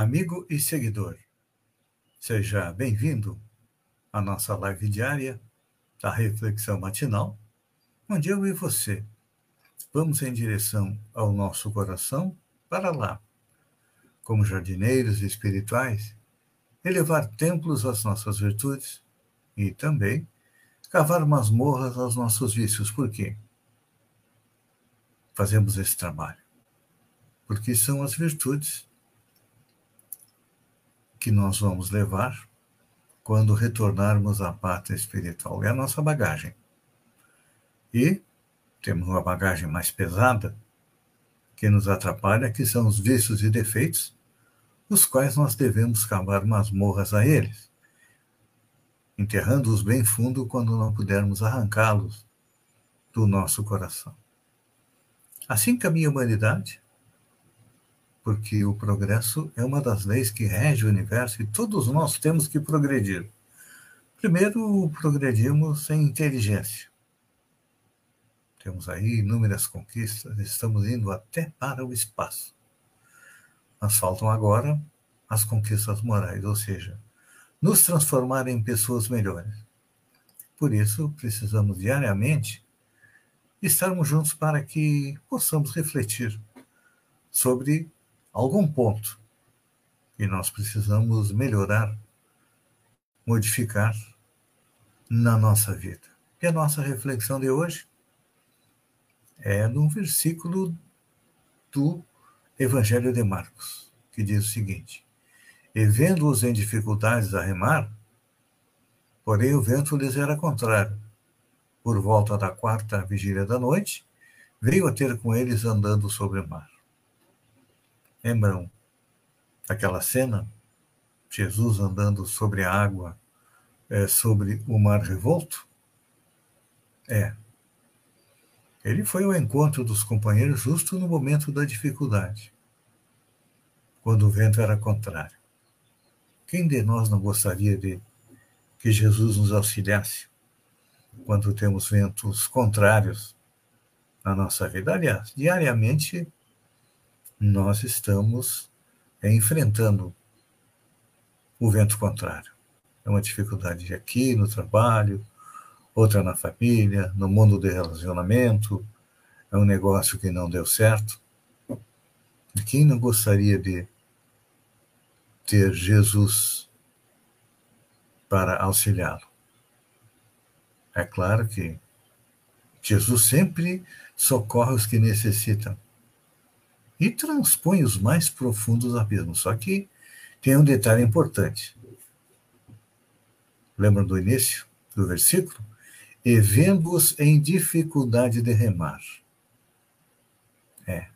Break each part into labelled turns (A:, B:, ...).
A: amigo e seguidor. Seja bem-vindo à nossa live diária da Reflexão Matinal, onde eu e você vamos em direção ao nosso coração para lá, como jardineiros espirituais, elevar templos às nossas virtudes e também cavar masmorras aos nossos vícios. Por quê? Fazemos esse trabalho porque são as virtudes que nós vamos levar quando retornarmos à pátria espiritual. É a nossa bagagem. E temos uma bagagem mais pesada que nos atrapalha, que são os vícios e defeitos, os quais nós devemos cavar masmorras a eles, enterrando-os bem fundo quando não pudermos arrancá-los do nosso coração. Assim caminha a humanidade, porque o progresso é uma das leis que rege o universo e todos nós temos que progredir. Primeiro, progredimos em inteligência. Temos aí inúmeras conquistas, estamos indo até para o espaço. Mas faltam agora as conquistas morais, ou seja, nos transformar em pessoas melhores. Por isso, precisamos diariamente estarmos juntos para que possamos refletir sobre algum ponto que nós precisamos melhorar, modificar na nossa vida. E a nossa reflexão de hoje é num versículo do Evangelho de Marcos, que diz o seguinte: E vendo-os em dificuldades a remar, porém o vento lhes era contrário. Por volta da quarta vigília da noite, veio a ter com eles andando sobre o mar. Lembram aquela cena? Jesus andando sobre a água, é, sobre o mar revolto? É. Ele foi ao encontro dos companheiros justo no momento da dificuldade, quando o vento era contrário. Quem de nós não gostaria de que Jesus nos auxiliasse quando temos ventos contrários na nossa vida? Aliás, diariamente nós estamos enfrentando o vento contrário. É uma dificuldade aqui no trabalho, outra na família, no mundo de relacionamento, é um negócio que não deu certo. E quem não gostaria de ter Jesus para auxiliá-lo? É claro que Jesus sempre socorre os que necessitam e transpõe os mais profundos abismos. Só que tem um detalhe importante. Lembram do início do versículo? E vendo-os em dificuldade de remar. É.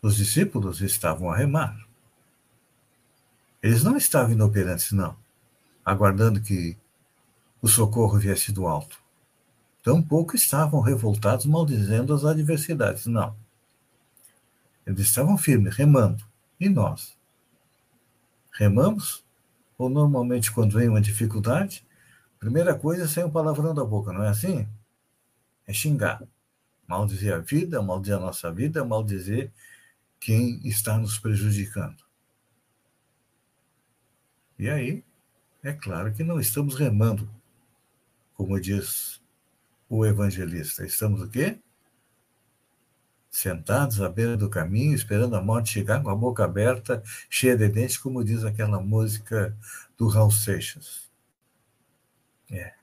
A: Os discípulos estavam a remar. Eles não estavam inoperantes, não, aguardando que o socorro viesse do alto. Tampouco estavam revoltados, maldizendo as adversidades, não. Eles estavam firmes, remando. E nós? Remamos? Ou normalmente, quando vem uma dificuldade, primeira coisa é sair um palavrão da boca, não é assim? É xingar. Maldizer a vida, maldizer a nossa vida, maldizer quem está nos prejudicando. E aí, é claro que não estamos remando, como diz o evangelista. Estamos o quê? Sentados à beira do caminho, esperando a morte chegar com a boca aberta, cheia de dentes, como diz aquela música do Raul Seixas. É.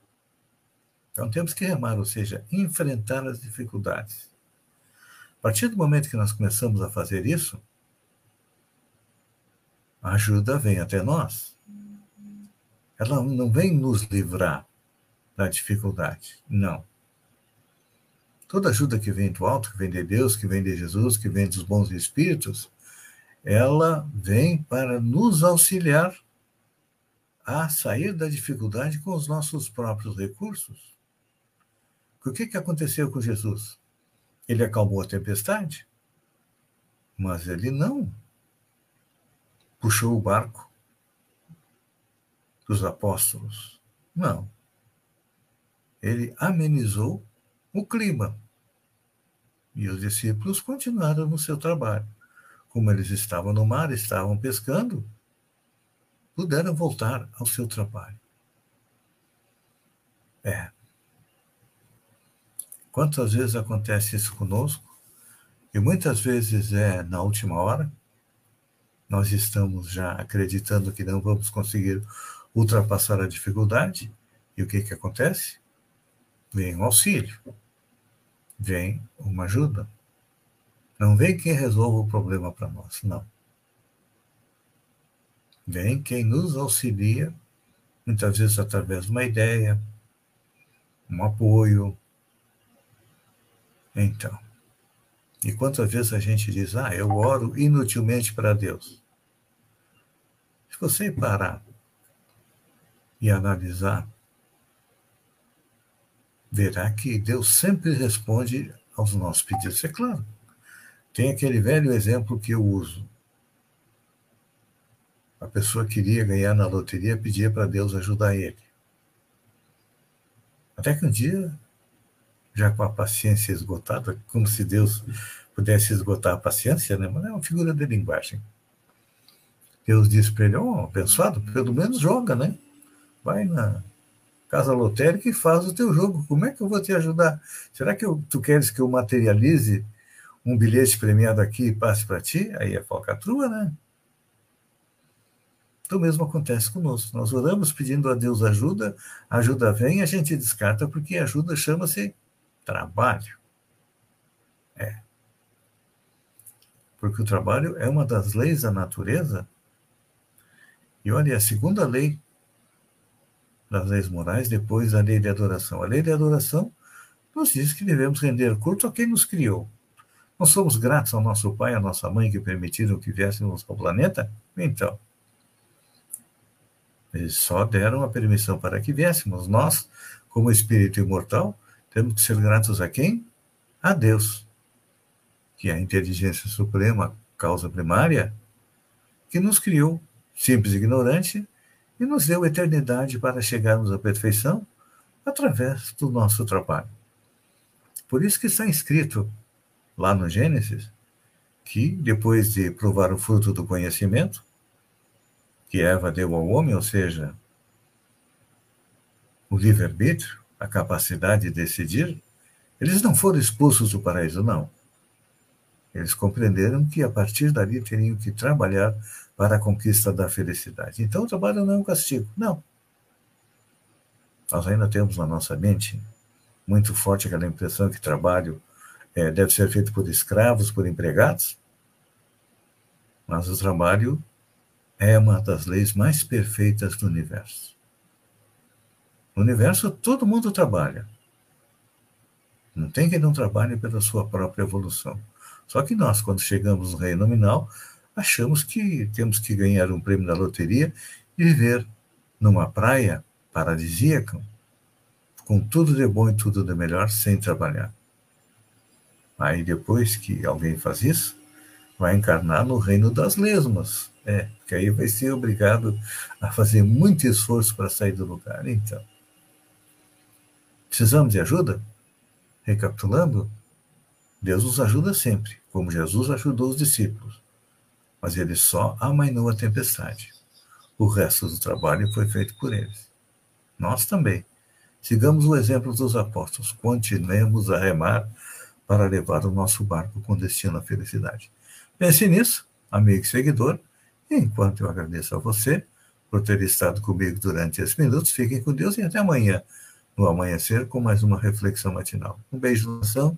A: Então temos que remar, ou seja, enfrentar as dificuldades. A partir do momento que nós começamos a fazer isso, a ajuda vem até nós. Ela não vem nos livrar da dificuldade, não Toda ajuda que vem do alto, que vem de Deus, que vem de Jesus, que vem dos bons espíritos, ela vem para nos auxiliar a sair da dificuldade com os nossos próprios recursos. O que, que aconteceu com Jesus? Ele acalmou a tempestade, mas ele não puxou o barco dos apóstolos. Não. Ele amenizou o clima. E os discípulos continuaram no seu trabalho. Como eles estavam no mar, estavam pescando, puderam voltar ao seu trabalho. É. Quantas vezes acontece isso conosco? E muitas vezes é na última hora. Nós estamos já acreditando que não vamos conseguir ultrapassar a dificuldade. E o que, que acontece? Vem um auxílio, vem uma ajuda. Não vem quem resolva o problema para nós, não. Vem quem nos auxilia, muitas vezes através de uma ideia, um apoio. Então, e quantas vezes a gente diz, ah, eu oro inutilmente para Deus? Se você parar e analisar, verá que Deus sempre responde aos nossos pedidos. É claro, tem aquele velho exemplo que eu uso. A pessoa queria ganhar na loteria, pedia para Deus ajudar ele. Até que um dia, já com a paciência esgotada, como se Deus pudesse esgotar a paciência, né? mas é uma figura de linguagem. Deus disse para ele: Ó, oh, abençoado, pelo menos joga, né? Vai na casa lotérica e faz o teu jogo. Como é que eu vou te ajudar? Será que eu, tu queres que eu materialize um bilhete premiado aqui e passe para ti? Aí é falcatrua, né? Então, mesmo acontece conosco. Nós oramos pedindo a Deus ajuda, a ajuda vem, a gente descarta porque ajuda chama-se trabalho. É. Porque o trabalho é uma das leis da natureza. E olha, a segunda lei das leis morais, depois a lei de adoração. A lei de adoração nos diz que devemos render culto a quem nos criou. Nós somos gratos ao nosso pai, à nossa mãe que permitiram que viéssemos ao planeta? Então, eles só deram a permissão para que viéssemos. Nós, como espírito imortal, temos que ser gratos a quem? A Deus, que é a inteligência suprema, causa primária, que nos criou, simples e ignorante, e nos deu eternidade para chegarmos à perfeição através do nosso trabalho. Por isso que está escrito lá no Gênesis que, depois de provar o fruto do conhecimento, que Eva deu ao homem, ou seja, o livre-arbítrio, a capacidade de decidir, eles não foram expulsos do paraíso, não. Eles compreenderam que a partir dali teriam que trabalhar para a conquista da felicidade. Então o trabalho não é um castigo, não. Nós ainda temos na nossa mente muito forte aquela impressão que trabalho é, deve ser feito por escravos, por empregados, mas o trabalho é uma das leis mais perfeitas do universo. No universo, todo mundo trabalha. Não tem quem não trabalhe pela sua própria evolução. Só que nós, quando chegamos no reino nominal, achamos que temos que ganhar um prêmio na loteria e viver numa praia paradisíaca, com tudo de bom e tudo de melhor, sem trabalhar. Aí, depois que alguém faz isso, vai encarnar no reino das lesmas, é, que aí vai ser obrigado a fazer muito esforço para sair do lugar. Então, precisamos de ajuda? Recapitulando, Deus nos ajuda sempre, como Jesus ajudou os discípulos, mas ele só amainou a tempestade. O resto do trabalho foi feito por eles. Nós também. Sigamos o exemplo dos apóstolos, continuemos a remar para levar o nosso barco com destino à felicidade. Pense nisso, amigo e seguidor, Enquanto eu agradeço a você por ter estado comigo durante esses minutos, fiquem com Deus e até amanhã, no amanhecer, com mais uma reflexão matinal. Um beijo no coração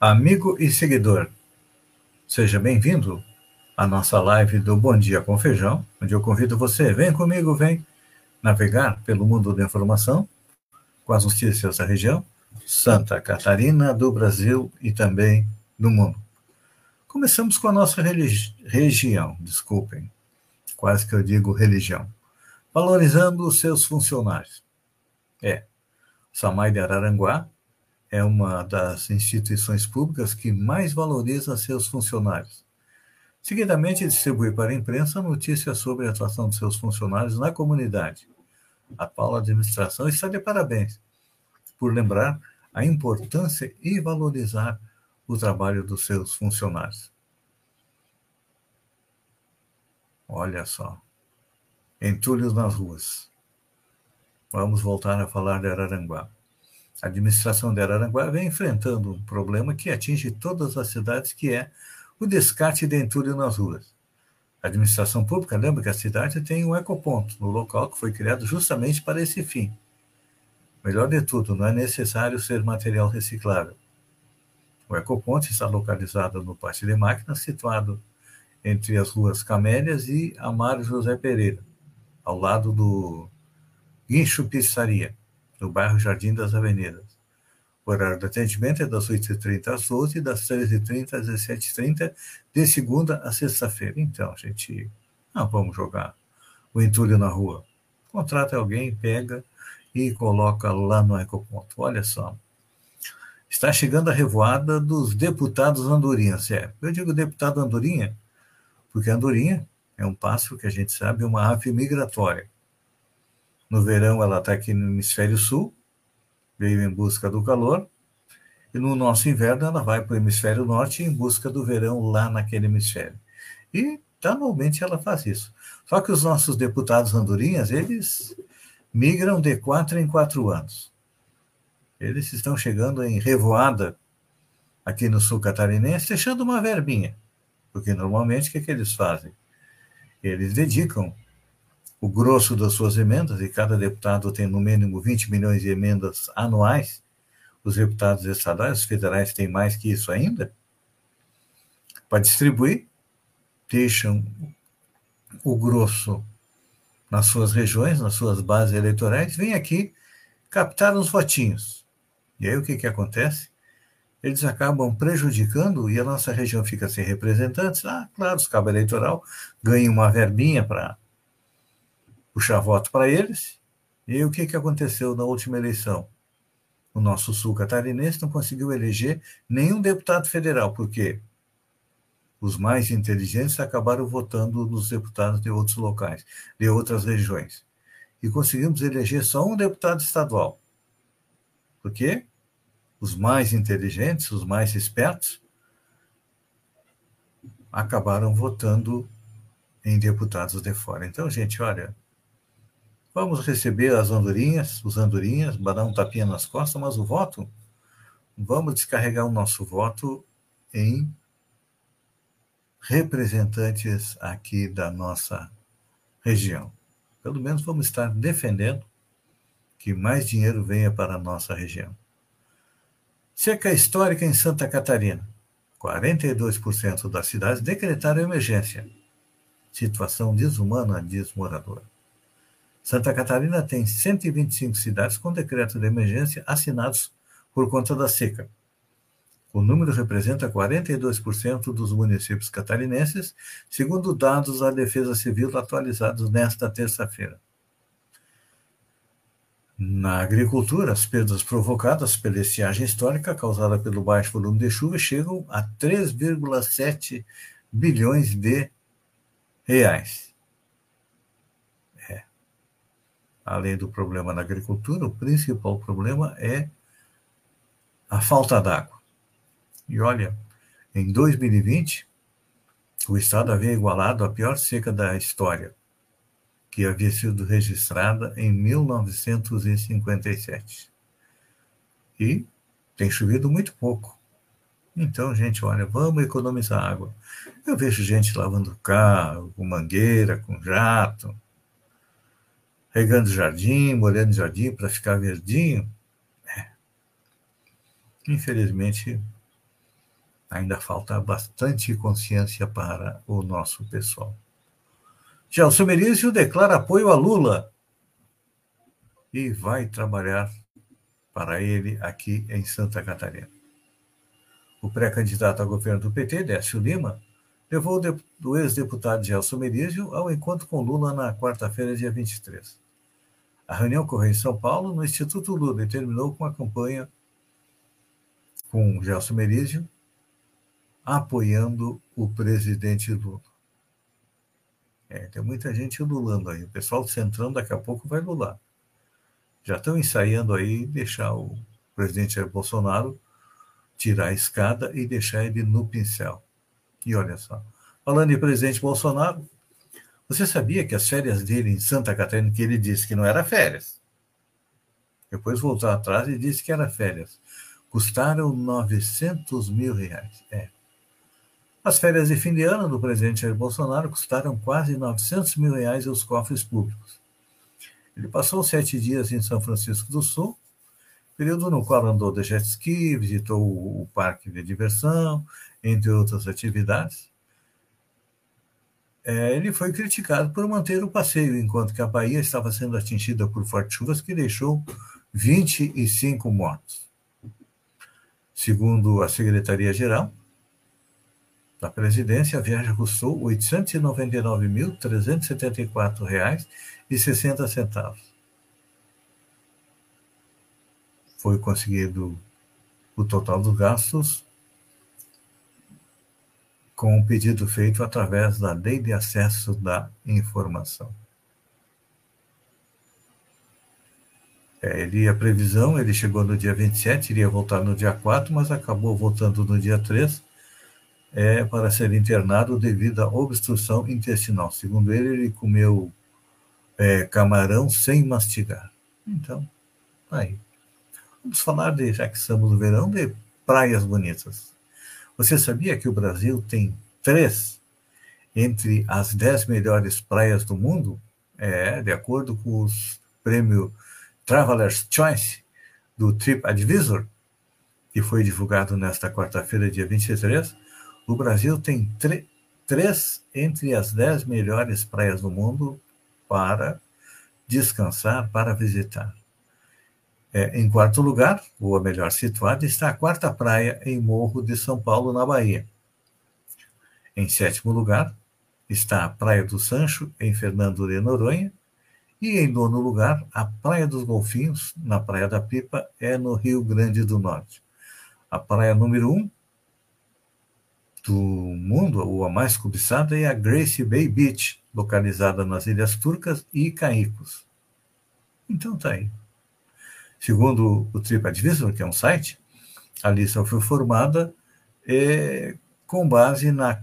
A: amigo e seguidor. Seja bem-vindo à nossa live do Bom Dia com Feijão, onde eu convido você, vem comigo, vem navegar pelo mundo da informação com as notícias da região, Santa Catarina, do Brasil e também do mundo. Começamos com a nossa região, desculpem, quase que eu digo religião, valorizando os seus funcionários. É, Samai de Araranguá é uma das instituições públicas que mais valoriza seus funcionários. Seguidamente, distribui para a imprensa notícias sobre a atuação de seus funcionários na comunidade. A atual administração está de parabéns por lembrar a importância e valorizar o trabalho dos seus funcionários. Olha só. Entulhos nas ruas. Vamos voltar a falar de Araranguá. A administração de Araranguá vem enfrentando um problema que atinge todas as cidades, que é o descarte de entulho nas ruas. A administração pública lembra que a cidade tem um ecoponto no local que foi criado justamente para esse fim. Melhor de tudo, não é necessário ser material reciclável. O ecoponto está localizado no pátio de máquinas, situado entre as ruas Camélias e Amaro José Pereira, ao lado do Guincho Pizzaria no bairro Jardim das Avenidas. O horário de atendimento é das 8h30 às 12 e das 13h30 às 17h30, de segunda a sexta-feira. Então, gente, não vamos jogar o entulho na rua. Contrata alguém, pega e coloca lá no ecoponto. Olha só. Está chegando a revoada dos deputados andorinhas. É, eu digo deputado andorinha porque a andorinha é um pássaro que a gente sabe é uma ave migratória. No verão, ela está aqui no hemisfério sul, veio em busca do calor, e no nosso inverno, ela vai para o hemisfério norte em busca do verão lá naquele hemisfério. E, anualmente, ela faz isso. Só que os nossos deputados andorinhas, eles migram de quatro em quatro anos. Eles estão chegando em revoada aqui no sul catarinense, deixando uma verbinha. Porque normalmente o que, é que eles fazem? Eles dedicam o grosso das suas emendas, e cada deputado tem no mínimo 20 milhões de emendas anuais, os deputados estaduais, os federais têm mais que isso ainda, para distribuir, deixam o grosso nas suas regiões, nas suas bases eleitorais, vem aqui captar uns votinhos. E aí o que, que acontece? Eles acabam prejudicando e a nossa região fica sem representantes. Ah, claro, os cabos eleitoral ganham uma verbinha para puxar voto para eles. E o que, que aconteceu na última eleição? O nosso sul catarinense não conseguiu eleger nenhum deputado federal, porque os mais inteligentes acabaram votando nos deputados de outros locais, de outras regiões. E conseguimos eleger só um deputado estadual. Porque os mais inteligentes, os mais espertos, acabaram votando em deputados de fora. Então, gente, olha, Vamos receber as andorinhas, os andorinhas, dar um tapinha nas costas, mas o voto, vamos descarregar o nosso voto em representantes aqui da nossa região. Pelo menos vamos estar defendendo que mais dinheiro venha para a nossa região. Seca histórica em Santa Catarina. 42% das cidades decretaram emergência. Situação desumana, diz morador. Santa Catarina tem 125 cidades com decreto de emergência assinados por conta da seca. O número representa 42% dos municípios catarinenses, segundo dados da Defesa Civil atualizados nesta terça-feira. Na agricultura, as perdas provocadas pela estiagem histórica causada pelo baixo volume de chuva chegam a 3,7 bilhões de reais. Além do problema na agricultura, o principal problema é a falta d'água. E olha, em 2020, o Estado havia igualado a pior seca da história, que havia sido registrada em 1957. E tem chovido muito pouco. Então, gente, olha, vamos economizar água. Eu vejo gente lavando carro, com mangueira, com jato, regando jardim, molhando jardim para ficar verdinho. É. Infelizmente, ainda falta bastante consciência para o nosso pessoal. Gelson Merizio declara apoio a Lula e vai trabalhar para ele aqui em Santa Catarina. O pré-candidato a governo do PT, Décio Lima, levou o ex-deputado Gelson Merizio ao encontro com Lula na quarta-feira, dia 23. A reunião ocorreu em São Paulo, no Instituto Lula, e terminou com a campanha com Gelson Merizio apoiando o presidente Lula. É, tem muita gente lulando aí. O pessoal do Centrão daqui a pouco vai lular já estão ensaiando aí deixar o presidente Jair Bolsonaro tirar a escada e deixar ele no pincel. E olha só, falando em presidente Bolsonaro, você sabia que as férias dele em Santa Catarina, que ele disse que não era férias, depois voltou atrás e disse que era férias, custaram 900 mil reais. É. As férias de fim de ano do presidente Jair Bolsonaro custaram quase 900 mil reais aos cofres públicos. Ele passou sete dias em São Francisco do Sul, período no qual andou de jet ski, visitou o parque de diversão, entre outras atividades. É, ele foi criticado por manter o passeio, enquanto que a Bahia estava sendo atingida por fortes chuvas que deixou 25 mortos. Segundo a Secretaria-Geral da Presidência, a viagem custou R$ 899.374 e 60 centavos. Foi conseguido o total dos gastos com o pedido feito através da Lei de Acesso da Informação. É, ele, a previsão, ele chegou no dia 27, iria voltar no dia 4, mas acabou voltando no dia 3 é, para ser internado devido à obstrução intestinal. Segundo ele, ele comeu é, camarão sem mastigar. Então, tá aí. Vamos falar, de, já que estamos no verão, de praias bonitas. Você sabia que o Brasil tem três entre as dez melhores praias do mundo? É, de acordo com os prêmios Traveler's Choice do TripAdvisor, que foi divulgado nesta quarta-feira, dia 23, o Brasil tem três entre as dez melhores praias do mundo para descansar, para visitar. É, em quarto lugar, ou a melhor situada, está a quarta praia em Morro de São Paulo, na Bahia. Em sétimo lugar, está a Praia do Sancho, em Fernando de Noronha. E em nono lugar, a Praia dos Golfinhos, na Praia da Pipa, é no Rio Grande do Norte. A praia número um do mundo, ou a mais cobiçada, é a Grace Bay Beach, localizada nas Ilhas Turcas e Caicos. Então tá aí. Segundo o TripAdvisor, que é um site, a lista foi formada é, com base na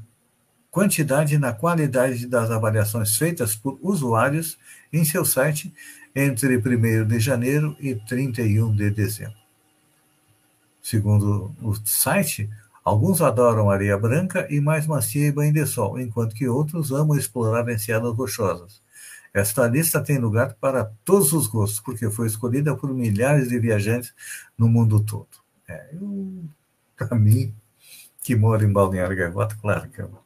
A: quantidade e na qualidade das avaliações feitas por usuários em seu site entre 1 de janeiro e 31 de dezembro. Segundo o site, Alguns adoram areia branca e mais macia e banho de sol, enquanto que outros amam explorar enseadas rochosas. Esta lista tem lugar para todos os gostos, porque foi escolhida por milhares de viajantes no mundo todo. É, para mim, que moro em Balneário Gaivota, claro que eu,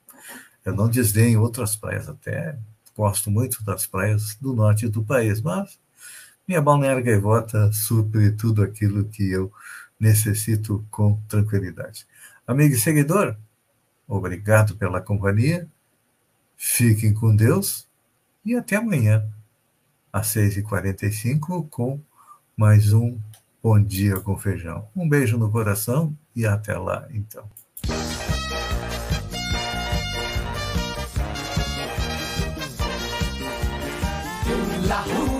A: eu não desdenho outras praias, até gosto muito das praias do norte do país, mas minha Balneário Gaivota supre tudo aquilo que eu necessito com tranquilidade. Amigo e seguidor, obrigado pela companhia. Fiquem com Deus e até amanhã, às 6h45, com mais um Bom Dia com Feijão. Um beijo no coração e até lá, então. La